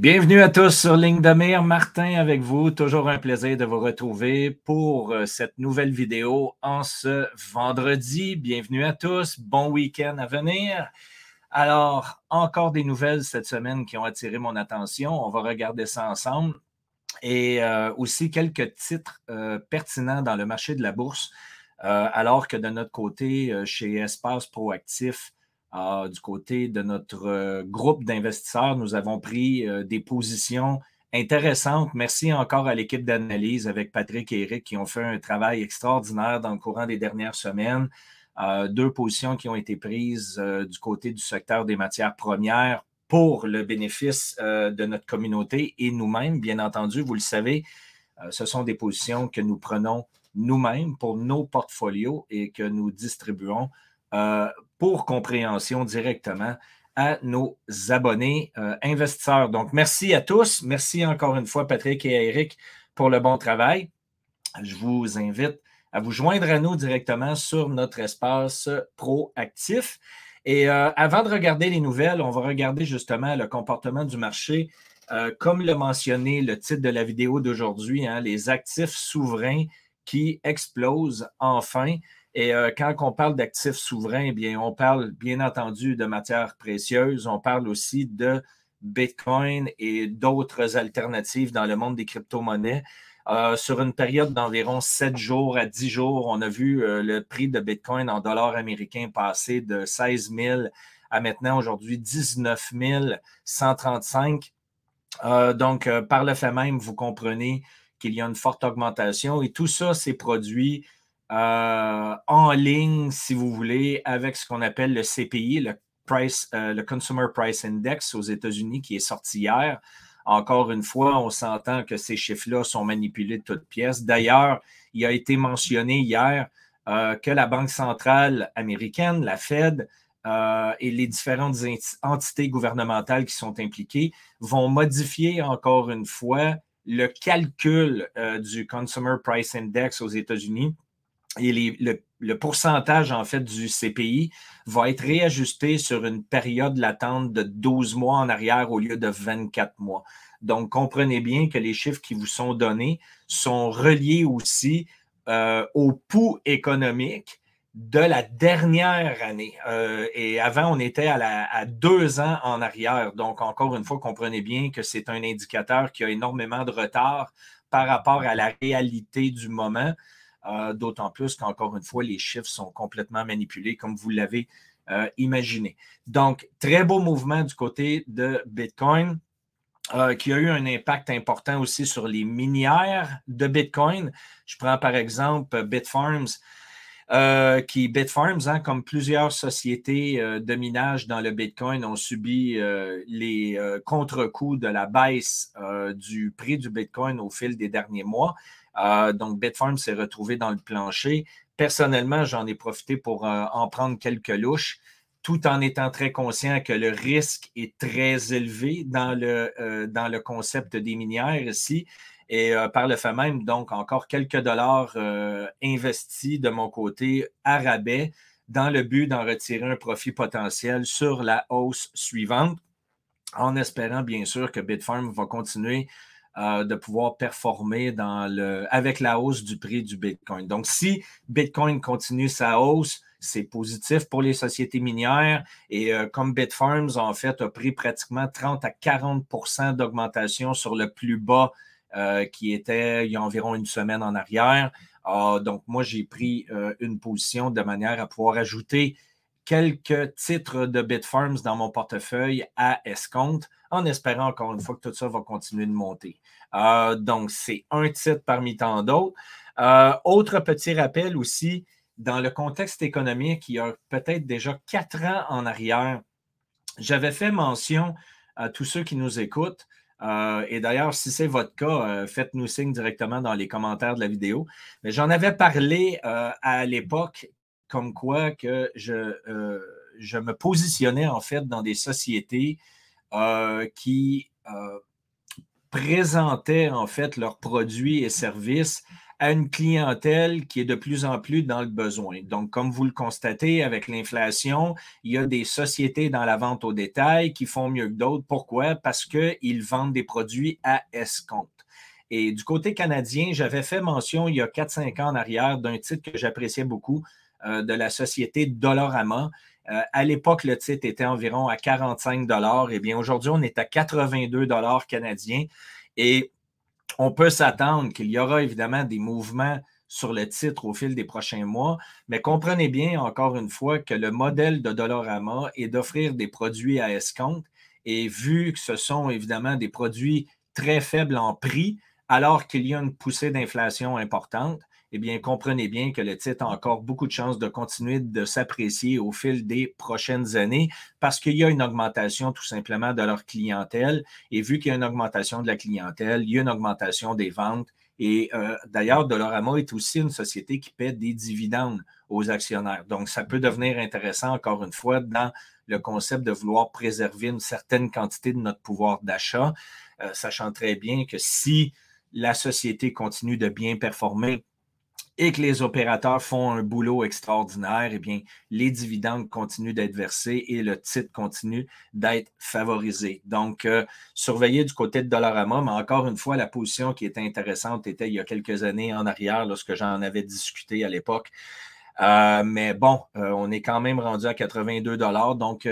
Bienvenue à tous sur Ligne de Mire. Martin avec vous. Toujours un plaisir de vous retrouver pour euh, cette nouvelle vidéo en ce vendredi. Bienvenue à tous. Bon week-end à venir. Alors, encore des nouvelles cette semaine qui ont attiré mon attention. On va regarder ça ensemble. Et euh, aussi quelques titres euh, pertinents dans le marché de la bourse. alors que de notre côté, chez Espace Proactif, ah, du côté de notre euh, groupe d'investisseurs, nous avons pris euh, des positions intéressantes. Merci encore à l'équipe d'analyse avec Patrick et Eric qui ont fait un travail extraordinaire dans le courant des dernières semaines. Euh, deux positions qui ont été prises du côté du secteur des matières premières pour le bénéfice de notre communauté et nous-mêmes, bien entendu, vous le savez, ce sont des positions que nous prenons nous-mêmes pour nos portfolios et que nous distribuons pour compréhension directement à nos abonnés euh, investisseurs. Donc, merci à tous. Merci encore une fois, Patrick et Eric, pour le bon travail. Je vous invite à vous joindre à nous directement sur notre espace proactif. Et euh, avant de regarder les nouvelles, on va regarder justement le comportement du marché. Euh, comme le mentionné le titre de la vidéo d'aujourd'hui, hein, les actifs souverains qui explosent enfin. Et euh, quand on parle d'actifs souverains, eh bien, on parle bien entendu de matières précieuses, on parle aussi de Bitcoin et d'autres alternatives dans le monde des crypto-monnaies. Euh, sur une période d'environ 7 jours à 10 jours, on a vu euh, le prix de Bitcoin en dollars américains passer de 16 000 à maintenant aujourd'hui 19 135. donc, par le fait même, vous comprenez qu'il y a une forte augmentation et tout ça s'est produit euh, en ligne, si vous voulez, avec ce qu'on appelle le CPI, euh, le Consumer Price Index aux États-Unis, qui est sorti hier. Encore une fois, on s'entend que ces chiffres-là sont manipulés de toutes pièces. D'ailleurs, il a été mentionné hier euh, que la Banque centrale américaine, la Fed, et les différentes entités gouvernementales qui sont impliquées vont modifier encore une fois le calcul du Consumer Price Index aux États-Unis et le, pourcentage, en fait, du CPI va être réajusté sur une période latente de 12 mois en arrière au lieu de 24 mois. Donc, comprenez bien que les chiffres qui vous sont donnés sont reliés aussi euh, au pouls économique de la dernière année. Euh, et avant, on était à, à, deux ans en arrière. Donc, encore une fois, comprenez bien que c'est un indicateur qui a énormément de retard par rapport à la réalité du moment. Euh, d'autant plus qu'encore une fois, les chiffres sont complètement manipulés, comme vous l'avez euh, imaginé. Donc, très beau mouvement du côté de Bitcoin. Euh, qui a eu un impact important aussi sur les minières de Bitcoin. Je prends par exemple Bitfarms, qui Bitfarms, hein, comme plusieurs sociétés de minage dans le Bitcoin, ont subi les contre-coups de la baisse du prix du Bitcoin au fil des derniers mois. Euh, donc, Bitfarm s'est retrouvé dans le plancher. Personnellement, j'en ai profité pour euh, en prendre quelques louches, tout en étant très conscient que le risque est très élevé dans le, euh, dans le concept des minières ici. Et par le fait même, donc, encore quelques dollars investis de mon côté à rabais dans le but d'en retirer un profit potentiel sur la hausse suivante, en espérant bien sûr que Bitfarm va continuer euh, de pouvoir performer avec la hausse du prix du Bitcoin. Donc, si Bitcoin continue sa hausse, c'est positif pour les sociétés minières. Et euh, comme Bitfarms, en fait, a pris pratiquement 30 à 40% d'augmentation sur le plus bas euh, qui était il y a environ une semaine en arrière. Ah, donc, moi, j'ai pris une position de manière à pouvoir ajouter quelques titres de Bitfarms dans mon portefeuille à escompte en espérant encore une fois que tout ça va continuer de monter. Euh, donc, c'est un titre parmi tant d'autres. Euh, autre petit rappel aussi, dans le contexte économique, il y a peut-être déjà quatre ans en arrière, j'avais fait mention à tous ceux qui nous écoutent. Euh, et d'ailleurs, si c'est votre cas, faites-nous signe directement dans les commentaires de la vidéo. Mais j'en avais parlé à l'époque comme quoi que je, je me positionnais en fait dans des sociétés euh, qui euh, présentaient en fait leurs produits et services à une clientèle qui est de plus en plus dans le besoin. Donc, comme vous le constatez, avec l'inflation, il y a des sociétés dans la vente au détail qui font mieux que d'autres. Pourquoi? Parce qu'ils vendent des produits à escompte. Et du côté canadien, j'avais fait mention il y a 4-5 ans en arrière d'un titre que j'appréciais beaucoup euh, de la société Dollarama. Euh, à l'époque, le titre était environ à 45 dollars. Eh bien, aujourd'hui, on est à 82 dollars canadiens. Et on peut s'attendre qu'il y aura évidemment des mouvements sur le titre au fil des prochains mois, mais comprenez bien encore une fois que le modèle de Dollarama est d'offrir des produits à escompte et vu que ce sont évidemment des produits très faibles en prix, alors qu'il y a une poussée d'inflation importante, eh bien, comprenez bien que le titre a encore beaucoup de chances de continuer de s'apprécier au fil des prochaines années parce qu'il y a une augmentation tout simplement de leur clientèle. Et vu qu'il y a une augmentation de la clientèle, il y a une augmentation des ventes. Et euh, d'ailleurs, Dolorama est aussi une société qui paie des dividendes aux actionnaires. Donc, ça peut devenir intéressant, encore une fois, dans le concept de vouloir préserver une certaine quantité de notre pouvoir d'achat, euh, sachant très bien que si la société continue de bien performer, et que les opérateurs font un boulot extraordinaire, eh bien, les dividendes continuent d'être versés et le titre continue d'être favorisé. Donc, euh, surveillez du côté de Dollarama, mais encore une fois, la position qui était intéressante était il y a quelques années en arrière, lorsque j'en avais discuté à l'époque. Euh, mais bon, euh, on est quand même rendu à 82 dollars. Donc,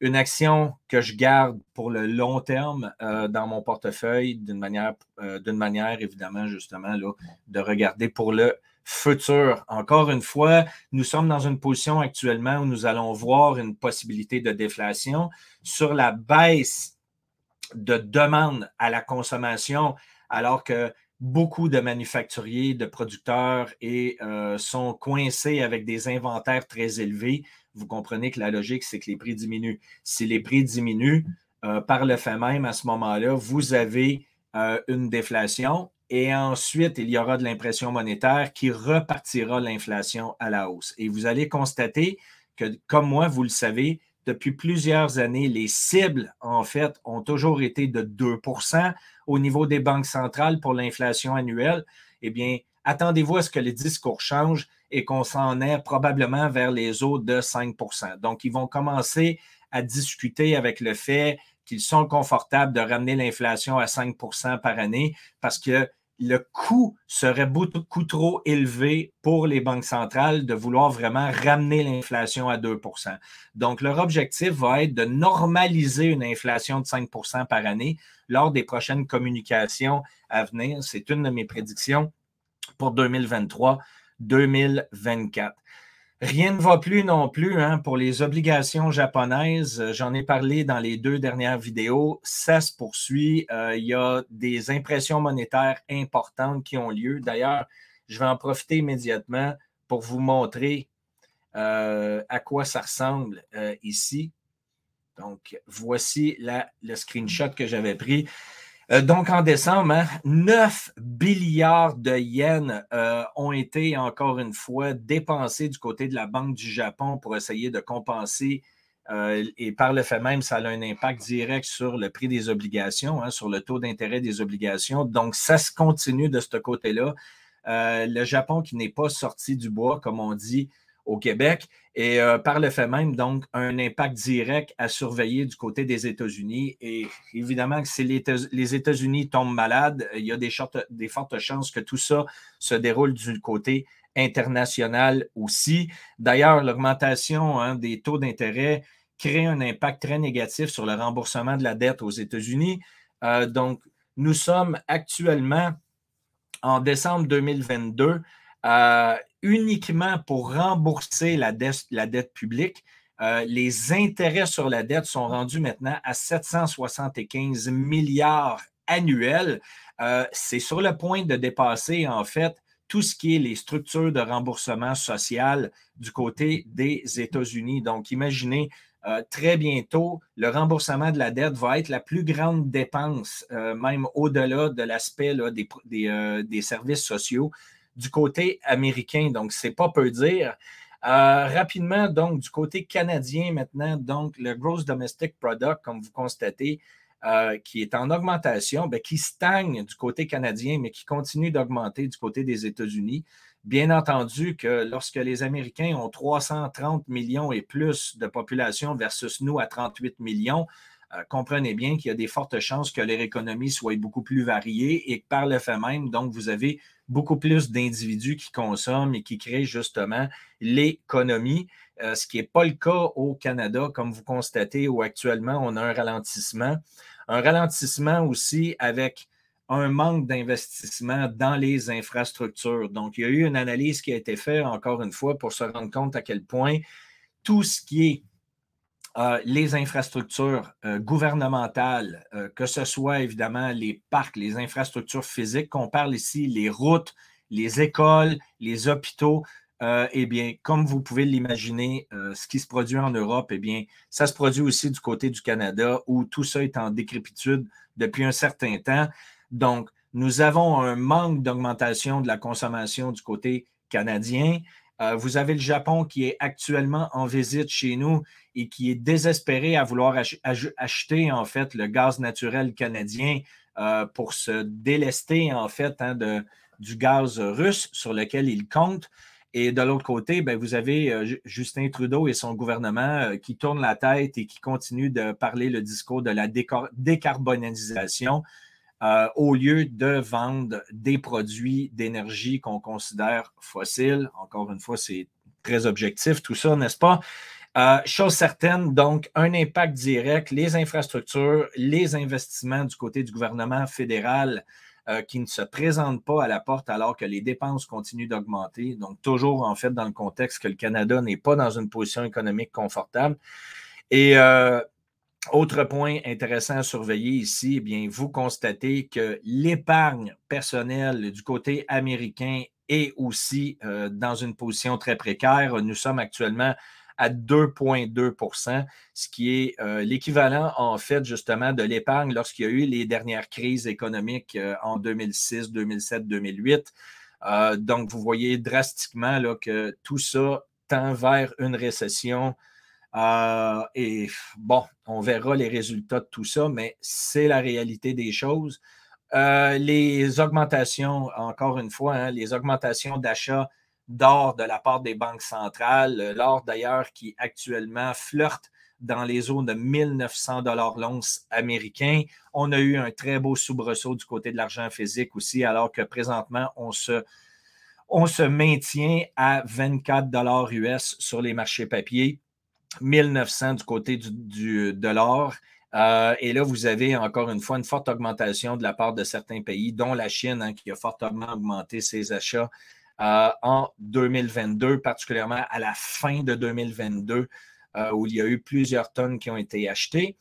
une action que je garde pour le long terme dans mon portefeuille d'une manière, manière évidemment, justement, là, de regarder pour le futur. Encore une fois, nous sommes dans une position actuellement où nous allons voir une possibilité de déflation sur la baisse de demande à la consommation, alors que beaucoup de manufacturiers, de producteurs euh, sont coincés avec des inventaires très élevés. Vous comprenez que la logique, c'est que les prix diminuent. Si les prix diminuent, euh, par le fait même, à ce moment-là, vous avez euh, une déflation et ensuite, il y aura de l'impression monétaire qui repartira l'inflation à la hausse. Et vous allez constater que, comme moi, vous le savez, depuis plusieurs années, les cibles, en fait, ont toujours été de 2% au niveau des banques centrales pour l'inflation annuelle. Eh bien, attendez-vous à ce que les discours changent et qu'on s'en ait probablement vers les eaux de 5% Donc, ils vont commencer à discuter avec le fait qu'ils sont confortables de ramener l'inflation à 5% par année parce que le coût serait beaucoup trop élevé pour les banques centrales de vouloir vraiment ramener l'inflation à 2% Donc, leur objectif va être de normaliser une inflation de 5% par année lors des prochaines communications à venir. C'est une de mes prédictions pour 2023-2024. Rien ne va plus non plus hein, pour les obligations japonaises. Euh, j'en ai parlé dans les deux dernières vidéos. Ça se poursuit. Euh, il y a des impressions monétaires importantes qui ont lieu. D'ailleurs, je vais en profiter immédiatement pour vous montrer euh, à quoi ça ressemble ici. Donc, voici le screenshot que j'avais pris. Euh, donc, en décembre, 9 hein, milliards de yens euh, ont été, encore une fois, dépensés du côté de la Banque du Japon pour essayer de compenser. Euh, et par le fait même, ça a un impact direct sur le prix des obligations, hein, sur le taux d'intérêt des obligations. Donc, ça se continue de ce côté-là. le Japon qui n'est pas sorti du bois, comme on dit, au Québec et euh, par le fait même, donc, un impact direct à surveiller du côté des États-Unis. Et évidemment, si les États-Unis tombent malades, il y a des, des, fortes chances que tout ça se déroule du côté international aussi. D'ailleurs, l'augmentation hein, des taux d'intérêt crée un impact très négatif sur le remboursement de la dette aux États-Unis. Euh, donc, nous sommes actuellement en décembre 2022 euh, uniquement pour rembourser la dette, publique. Euh, les intérêts sur la dette sont rendus maintenant à 775 milliards annuels. Euh, c'est sur le point de dépasser, en fait, tout ce qui est les structures de remboursement social du côté des États-Unis. Donc, imaginez, très bientôt, le remboursement de la dette va être la plus grande dépense, même au-delà de l'aspect des, services sociaux du côté américain. Donc, c'est pas peu dire. Euh, rapidement, donc, du côté canadien maintenant, donc, le Gross Domestic Product, comme vous constatez, euh, qui est en augmentation, ben, qui stagne du côté canadien, mais qui continue d'augmenter du côté des États-Unis. Bien entendu que lorsque les Américains ont 330 millions et plus de population versus nous à 38 millions, euh, comprenez bien qu'il y a des fortes chances que leur économie soit beaucoup plus variée et que par le fait même, donc, vous avez beaucoup plus d'individus qui consomment et qui créent justement l'économie, euh, ce qui n'est pas le cas au Canada, comme vous constatez, où actuellement on a un ralentissement. Un ralentissement aussi avec un manque d'investissement dans les infrastructures. Donc, il y a eu une analyse qui a été faite, encore une fois, pour se rendre compte à quel point tout ce qui est euh, les infrastructures euh, gouvernementales, euh, que ce soit évidemment les parcs, les infrastructures physiques, qu'on parle ici, les routes, les écoles, les hôpitaux, eh bien, comme vous pouvez l'imaginer, ce qui se produit en Europe, eh bien, ça se produit aussi du côté du Canada où tout ça est en décrépitude depuis un certain temps. Donc, nous avons un manque d'augmentation de la consommation du côté canadien. Euh, vous avez le Japon qui est actuellement en visite chez nous et qui est désespéré à vouloir acheter en fait le gaz naturel canadien euh, pour se délester en fait hein, de, du gaz russe sur lequel il compte. Et de l'autre côté, ben, vous avez euh, Justin Trudeau et son gouvernement qui tournent la tête et qui continuent de parler le discours de la décarbonisation. Euh, au lieu de vendre des produits d'énergie qu'on considère fossiles. Encore une fois, c'est très objectif tout ça, n'est-ce pas? Euh, chose certaine, donc, un impact direct, les infrastructures, les investissements du côté du gouvernement fédéral euh, qui ne se présentent pas à la porte alors que les dépenses continuent d'augmenter. Donc, toujours en fait dans le contexte que le Canada n'est pas dans une position économique confortable. Et autre point intéressant à surveiller ici, eh bien, vous constatez que l'épargne personnelle du côté américain est aussi euh, dans une position très précaire. Nous sommes actuellement à 2,2% ce qui est euh, l'équivalent, en fait, justement, de l'épargne lorsqu'il y a eu les dernières crises économiques euh, en 2006, 2007, 2008. donc, vous voyez drastiquement là, que tout ça tend vers une récession euh, et bon, on verra les résultats de tout ça, mais c'est la réalité des choses. Euh, les augmentations, encore une fois, hein, les augmentations d'achat d'or de la part des banques centrales, l'or d'ailleurs qui actuellement flirte dans les eaux de 1900 dollars l'once américain. On a eu un très beau soubresaut du côté de l'argent physique aussi, alors que présentement, on se, on se maintient à 24 dollars US sur les marchés papiers. 1900 du côté du, de l'or. Euh, et là, vous avez encore une fois une forte augmentation de la part de certains pays, dont la Chine, hein, qui a fortement augmenté ses achats euh, en 2022, particulièrement à la fin de 2022, euh, où il y a eu plusieurs tonnes qui ont été achetées.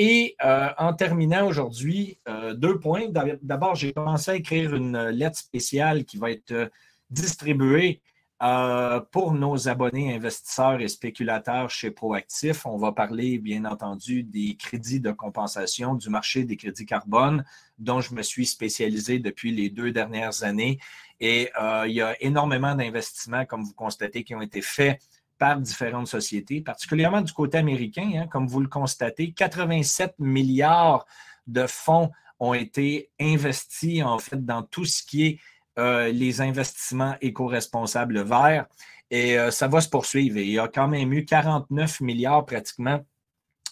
Et en terminant aujourd'hui, deux points. D'abord, j'ai commencé à écrire une lettre spéciale qui va être distribuée euh, pour nos abonnés investisseurs et spéculateurs chez Proactif, on va parler bien entendu des crédits de compensation du marché des crédits carbone dont je me suis spécialisé depuis les deux dernières années. Et euh, il y a énormément d'investissements, comme vous constatez, qui ont été faits par différentes sociétés, particulièrement du côté américain, hein, comme vous le constatez, 87 milliards de fonds ont été investis en fait dans tout ce qui est euh, les investissements éco-responsables verts. Et euh, ça va se poursuivre. il y a quand même eu 49 milliards pratiquement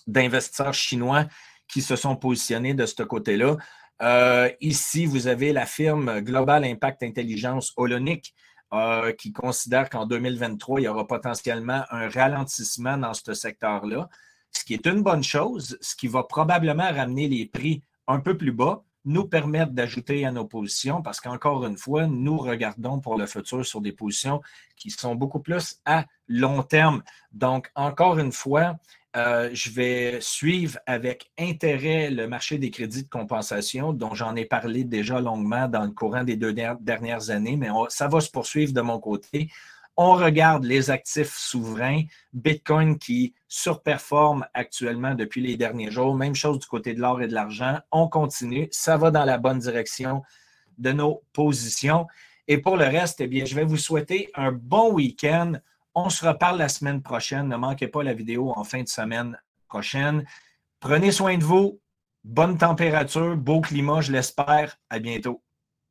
d'investisseurs chinois qui se sont positionnés de ce côté-là. Euh, ici, vous avez la firme Global Impact Intelligence Holonic qui considère qu'en 2023, il y aura potentiellement un ralentissement dans ce secteur-là, ce qui est une bonne chose, ce qui va probablement ramener les prix un peu plus bas, nous permettre d'ajouter à nos positions parce qu'encore une fois, nous regardons pour le futur sur des positions qui sont beaucoup plus à long terme. Donc, encore une fois, euh, je vais suivre avec intérêt le marché des crédits de compensation dont j'en ai parlé déjà longuement dans le courant des deux dernières années, mais ça va se poursuivre de mon côté. On regarde les actifs souverains, Bitcoin qui surperforme actuellement depuis les derniers jours. Même chose du côté de l'or et de l'argent. On continue. Ça va dans la bonne direction de nos positions. Et pour le reste, eh bien, je vais vous souhaiter un bon week-end. On se reparle la semaine prochaine. Ne manquez pas la vidéo en fin de semaine prochaine. Prenez soin de vous. Bonne température, beau climat, je l'espère. À bientôt.